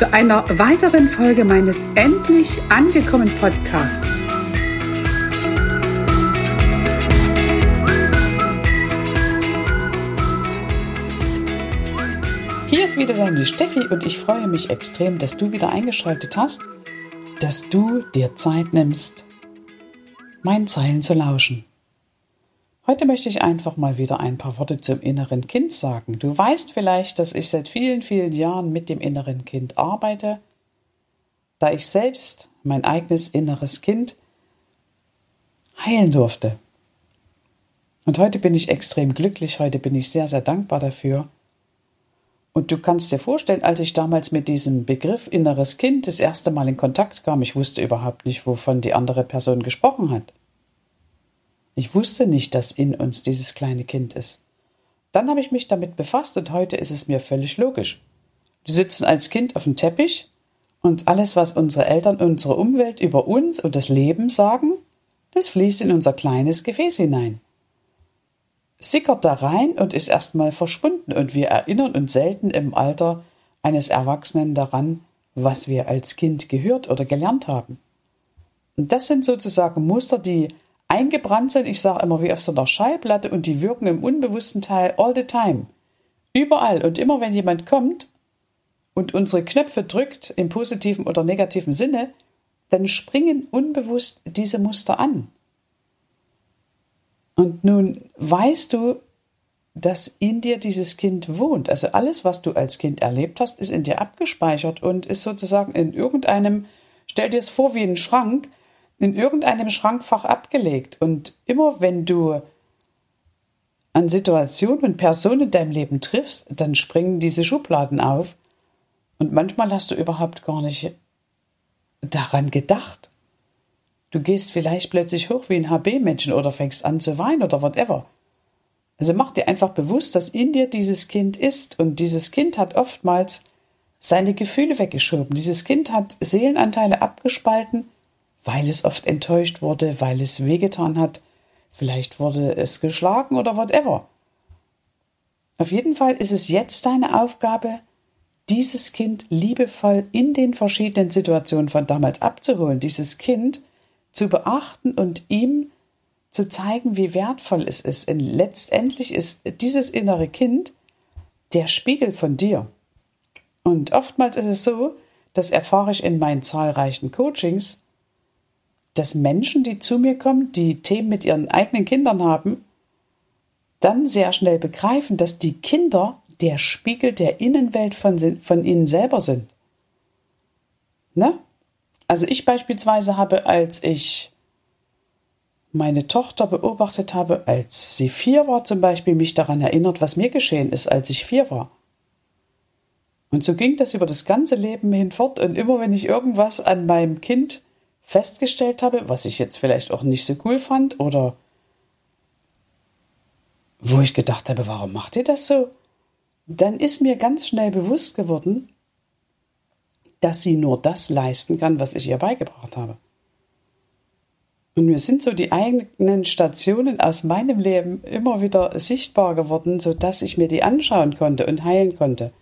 zu einer weiteren Folge meines Endlich angekommen Podcasts. Hier ist wieder deine Steffi und ich freue mich extrem, dass du wieder eingeschaltet hast, dass du dir Zeit nimmst, meinen Zeilen zu lauschen. Heute möchte ich einfach mal wieder ein paar Worte zum inneren Kind sagen. Du weißt vielleicht, dass ich seit vielen, vielen Jahren mit dem inneren Kind arbeite, da ich selbst mein eigenes inneres Kind heilen durfte. Und heute bin ich extrem glücklich, heute bin ich sehr, sehr dankbar dafür. Und du kannst dir vorstellen, als ich damals mit diesem Begriff inneres Kind das erste Mal in Kontakt kam, ich wusste überhaupt nicht, wovon die andere Person gesprochen hat. Ich wusste nicht, dass in uns dieses kleine Kind ist. Dann habe ich mich damit befasst und heute ist es mir völlig logisch. Wir sitzen als Kind auf dem Teppich und alles, was unsere Eltern, unsere Umwelt über uns und das Leben sagen, das fließt in unser kleines Gefäß hinein. Sickert da rein und ist erstmal verschwunden und wir erinnern uns selten im Alter eines Erwachsenen daran, was wir als Kind gehört oder gelernt haben. Und das sind sozusagen Muster, die eingebrannt sind, ich sage immer wie auf so einer Schallplatte und die wirken im unbewussten Teil all the time. Überall und immer wenn jemand kommt und unsere Knöpfe drückt im positiven oder negativen Sinne, dann springen unbewusst diese Muster an. Und nun weißt du, dass in dir dieses Kind wohnt. Also alles, was du als Kind erlebt hast, ist in dir abgespeichert und ist sozusagen in irgendeinem, stell dir es vor wie ein Schrank, in irgendeinem Schrankfach abgelegt. Und immer wenn du an Situationen und Personen in deinem Leben triffst, dann springen diese Schubladen auf. Und manchmal hast du überhaupt gar nicht daran gedacht. Du gehst vielleicht plötzlich hoch wie ein HB-Menschen oder fängst an zu weinen oder whatever. Also mach dir einfach bewusst, dass in dir dieses Kind ist und dieses Kind hat oftmals seine Gefühle weggeschoben. Dieses Kind hat Seelenanteile abgespalten weil es oft enttäuscht wurde, weil es wehgetan hat, vielleicht wurde es geschlagen oder whatever. Auf jeden Fall ist es jetzt deine Aufgabe, dieses Kind liebevoll in den verschiedenen Situationen von damals abzuholen, dieses Kind zu beachten und ihm zu zeigen, wie wertvoll es ist. Und letztendlich ist dieses innere Kind der Spiegel von dir. Und oftmals ist es so, das erfahre ich in meinen zahlreichen Coachings, dass Menschen, die zu mir kommen, die Themen mit ihren eigenen Kindern haben, dann sehr schnell begreifen, dass die Kinder der Spiegel der Innenwelt von, von ihnen selber sind. Ne? Also ich beispielsweise habe, als ich meine Tochter beobachtet habe, als sie vier war zum Beispiel, mich daran erinnert, was mir geschehen ist, als ich vier war. Und so ging das über das ganze Leben hinfort und immer wenn ich irgendwas an meinem Kind festgestellt habe, was ich jetzt vielleicht auch nicht so cool fand oder wo ich gedacht habe, warum macht ihr das so? Dann ist mir ganz schnell bewusst geworden, dass sie nur das leisten kann, was ich ihr beigebracht habe. Und mir sind so die eigenen Stationen aus meinem Leben immer wieder sichtbar geworden, so dass ich mir die anschauen konnte und heilen konnte.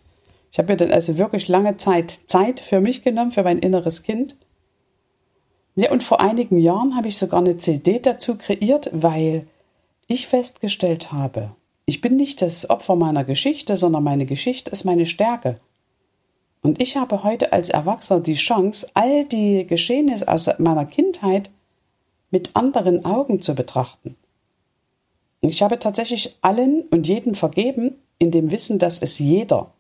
Ich habe mir dann also wirklich lange Zeit Zeit für mich genommen, für mein inneres Kind. Ja, und vor einigen Jahren habe ich sogar eine CD dazu kreiert, weil ich festgestellt habe, ich bin nicht das Opfer meiner Geschichte, sondern meine Geschichte ist meine Stärke. Und ich habe heute als Erwachsener die Chance, all die Geschehnisse aus meiner Kindheit mit anderen Augen zu betrachten. Ich habe tatsächlich allen und jeden vergeben, in dem Wissen, dass es jeder,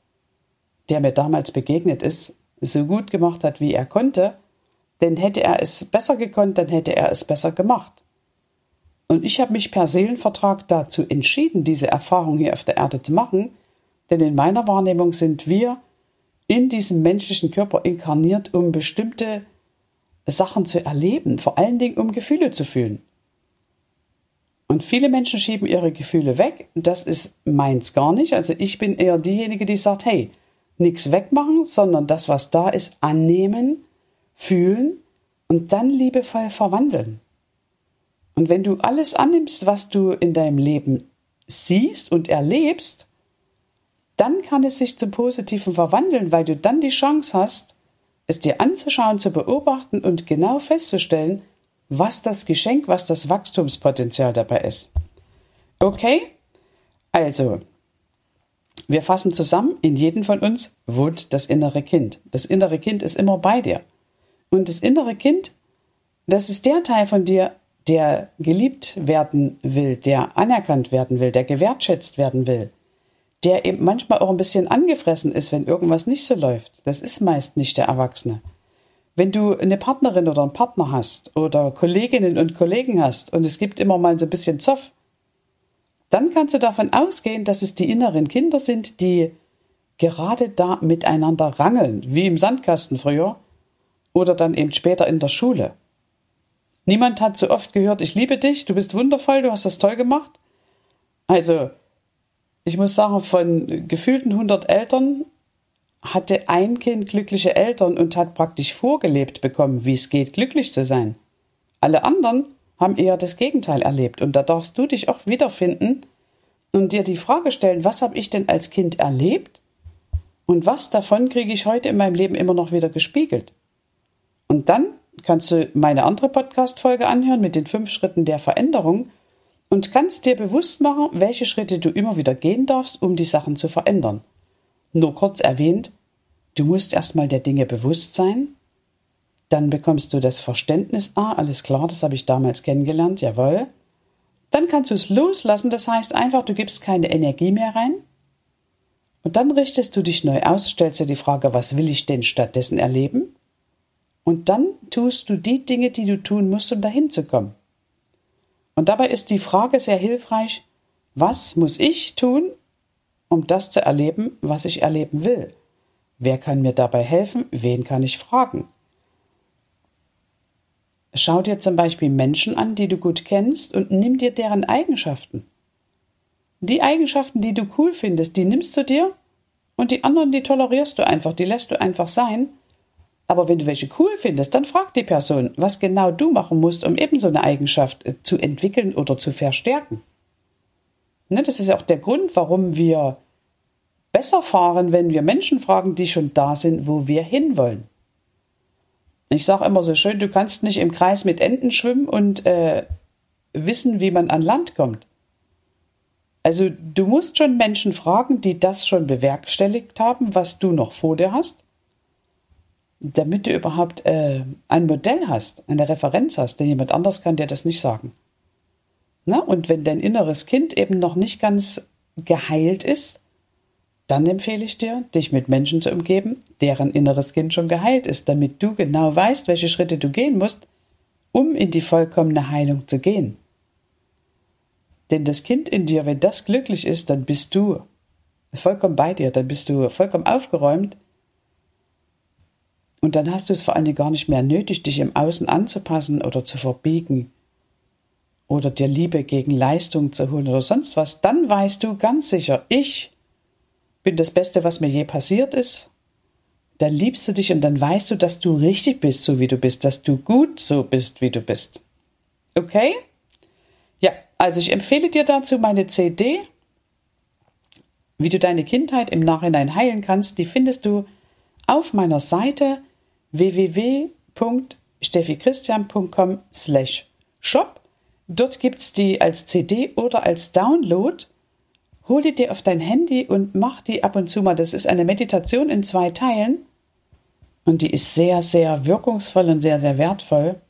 der mir damals begegnet ist, so gut gemacht hat, wie er konnte, denn hätte er es besser gekonnt, dann hätte er es besser gemacht. Und ich habe mich per Seelenvertrag dazu entschieden, diese Erfahrung hier auf der Erde zu machen, denn in meiner Wahrnehmung sind wir in diesem menschlichen Körper inkarniert, um bestimmte Sachen zu erleben, vor allen Dingen um Gefühle zu fühlen. Und viele Menschen schieben ihre Gefühle weg. Das ist meins gar nicht. Also ich bin eher diejenige, die sagt, hey, nichts wegmachen, sondern das, was da ist, annehmen, fühlen und dann liebevoll verwandeln. Und wenn du alles annimmst, was du in deinem Leben siehst und erlebst, dann kann es sich zum Positiven verwandeln, weil du dann die Chance hast, es dir anzuschauen, zu beobachten und genau festzustellen, was das Geschenk, was das Wachstumspotenzial dabei ist. Okay? Also, wir fassen zusammen, in jedem von uns wohnt das innere Kind. Das innere Kind ist immer bei dir. Und das innere Kind, das ist der Teil von dir, der geliebt werden will, der anerkannt werden will, der gewertschätzt werden will, der eben manchmal auch ein bisschen angefressen ist, wenn irgendwas nicht so läuft. Das ist meist nicht der Erwachsene. Wenn du eine Partnerin oder einen Partner hast oder Kolleginnen und Kollegen hast und es gibt immer mal so ein bisschen Zoff, dann kannst du davon ausgehen, dass es die inneren Kinder sind, die gerade da miteinander rangeln, wie im Sandkasten früher oder dann eben später in der Schule. Niemand hat so oft gehört, ich liebe dich, du bist wundervoll, du hast das toll gemacht. Also, ich muss sagen, von gefühlten 100 Eltern hatte ein Kind glückliche Eltern und hat praktisch vorgelebt bekommen, wie es geht, glücklich zu sein. Alle anderen haben eher das Gegenteil erlebt und da darfst du dich auch wiederfinden und dir die Frage stellen, was habe ich denn als Kind erlebt und was davon kriege ich heute in meinem Leben immer noch wieder gespiegelt. Und dann kannst du meine andere Podcast-Folge anhören mit den fünf Schritten der Veränderung und kannst dir bewusst machen, welche Schritte du immer wieder gehen darfst, um die Sachen zu verändern. Nur kurz erwähnt, du musst erstmal der Dinge bewusst sein, dann bekommst du das Verständnis, ah, alles klar, das habe ich damals kennengelernt, jawohl. Dann kannst du es loslassen, das heißt einfach, du gibst keine Energie mehr rein. Und dann richtest du dich neu aus, stellst dir die Frage, was will ich denn stattdessen erleben? Und dann tust du die Dinge, die du tun musst, um dahin zu kommen. Und dabei ist die Frage sehr hilfreich, was muss ich tun, um das zu erleben, was ich erleben will? Wer kann mir dabei helfen? Wen kann ich fragen? Schau dir zum Beispiel Menschen an, die du gut kennst, und nimm dir deren Eigenschaften. Die Eigenschaften, die du cool findest, die nimmst du dir und die anderen, die tolerierst du einfach, die lässt du einfach sein aber wenn du welche cool findest, dann frag die Person, was genau du machen musst, um eben so eine Eigenschaft äh, zu entwickeln oder zu verstärken. Ne, das ist ja auch der Grund, warum wir besser fahren, wenn wir Menschen fragen, die schon da sind, wo wir hinwollen. Ich sage immer so schön, du kannst nicht im Kreis mit Enten schwimmen und äh, wissen, wie man an Land kommt. Also du musst schon Menschen fragen, die das schon bewerkstelligt haben, was du noch vor dir hast damit du überhaupt äh, ein Modell hast, eine Referenz hast, denn jemand anders kann dir das nicht sagen. Na, und wenn dein inneres Kind eben noch nicht ganz geheilt ist, dann empfehle ich dir, dich mit Menschen zu umgeben, deren inneres Kind schon geheilt ist, damit du genau weißt, welche Schritte du gehen musst, um in die vollkommene Heilung zu gehen. Denn das Kind in dir, wenn das glücklich ist, dann bist du vollkommen bei dir, dann bist du vollkommen aufgeräumt Und dann hast du es vor allem gar nicht mehr nötig, dich im Außen anzupassen oder zu verbiegen oder dir Liebe gegen Leistung zu holen oder sonst was. Dann weißt du ganz sicher, ich bin das Beste, was mir je passiert ist. Dann liebst du dich und dann weißt du, dass du richtig bist, so wie du bist, dass du gut so bist, wie du bist. Okay? Ja, also ich empfehle dir dazu meine CD, wie du deine Kindheit im Nachhinein heilen kannst. Die findest du auf meiner Seite www.steffichristian.com slash shop. Dort gibt's die als CD oder als Download. Hol die dir auf dein Handy und mach die ab und zu mal. Das ist eine Meditation in zwei Teilen. Und die ist sehr, sehr wirkungsvoll und sehr, sehr wertvoll.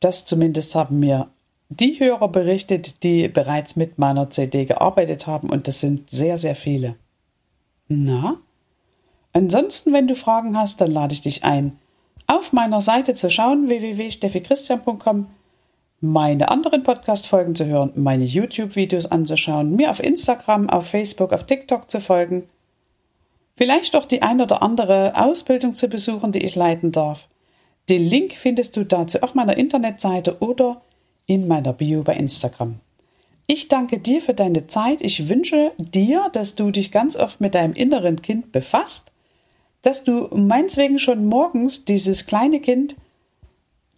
Das zumindest haben mir die Hörer berichtet, die bereits mit meiner CD gearbeitet haben. Und das sind sehr, sehr viele. Na? Ansonsten, wenn du Fragen hast, dann lade ich dich ein, auf meiner Seite zu schauen, www.steffichristian.com, meine anderen Podcast-Folgen zu hören, meine YouTube-Videos anzuschauen, mir auf Instagram, auf Facebook, auf TikTok zu folgen, vielleicht auch die ein oder andere Ausbildung zu besuchen, die ich leiten darf. Den Link findest du dazu auf meiner Internetseite oder in meiner Bio bei Instagram. Ich danke dir für deine Zeit. Ich wünsche dir, dass du dich ganz oft mit deinem inneren Kind befasst dass du meineswegen schon morgens dieses kleine Kind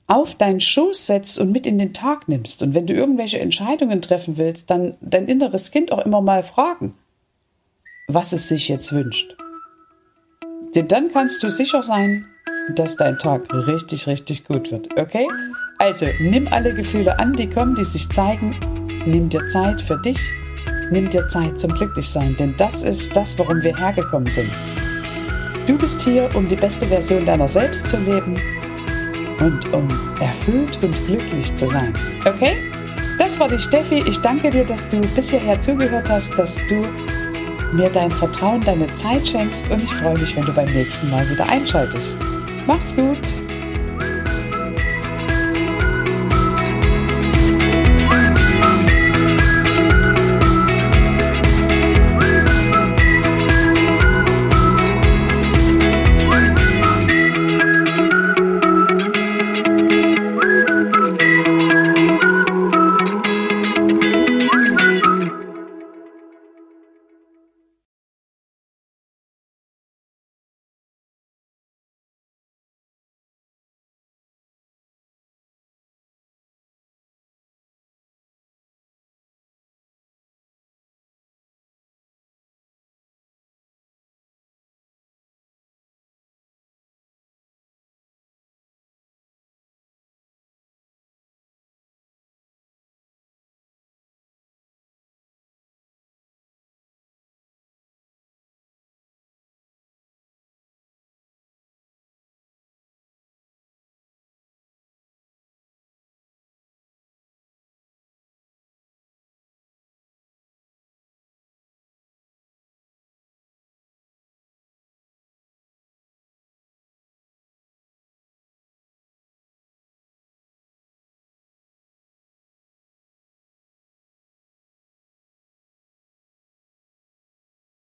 auf deinen Schoß setzt und mit in den Tag nimmst. Und wenn du irgendwelche Entscheidungen treffen willst, dann dein inneres Kind auch immer mal fragen, was es sich jetzt wünscht. Denn dann kannst du sicher sein, dass dein Tag richtig, richtig gut wird. Okay? Also nimm alle Gefühle an, die kommen, die sich zeigen. Nimm dir Zeit für dich. Nimm dir Zeit zum Glücklichsein, denn das ist das, warum wir hergekommen sind. Du bist hier, um die beste Version deiner selbst zu leben und um erfüllt und glücklich zu sein. Okay? Das war die Steffi. Ich danke dir, dass du bis hierher zugehört hast, dass du mir dein Vertrauen, deine Zeit schenkst und ich freue mich, wenn du beim nächsten Mal wieder einschaltest. Mach's gut!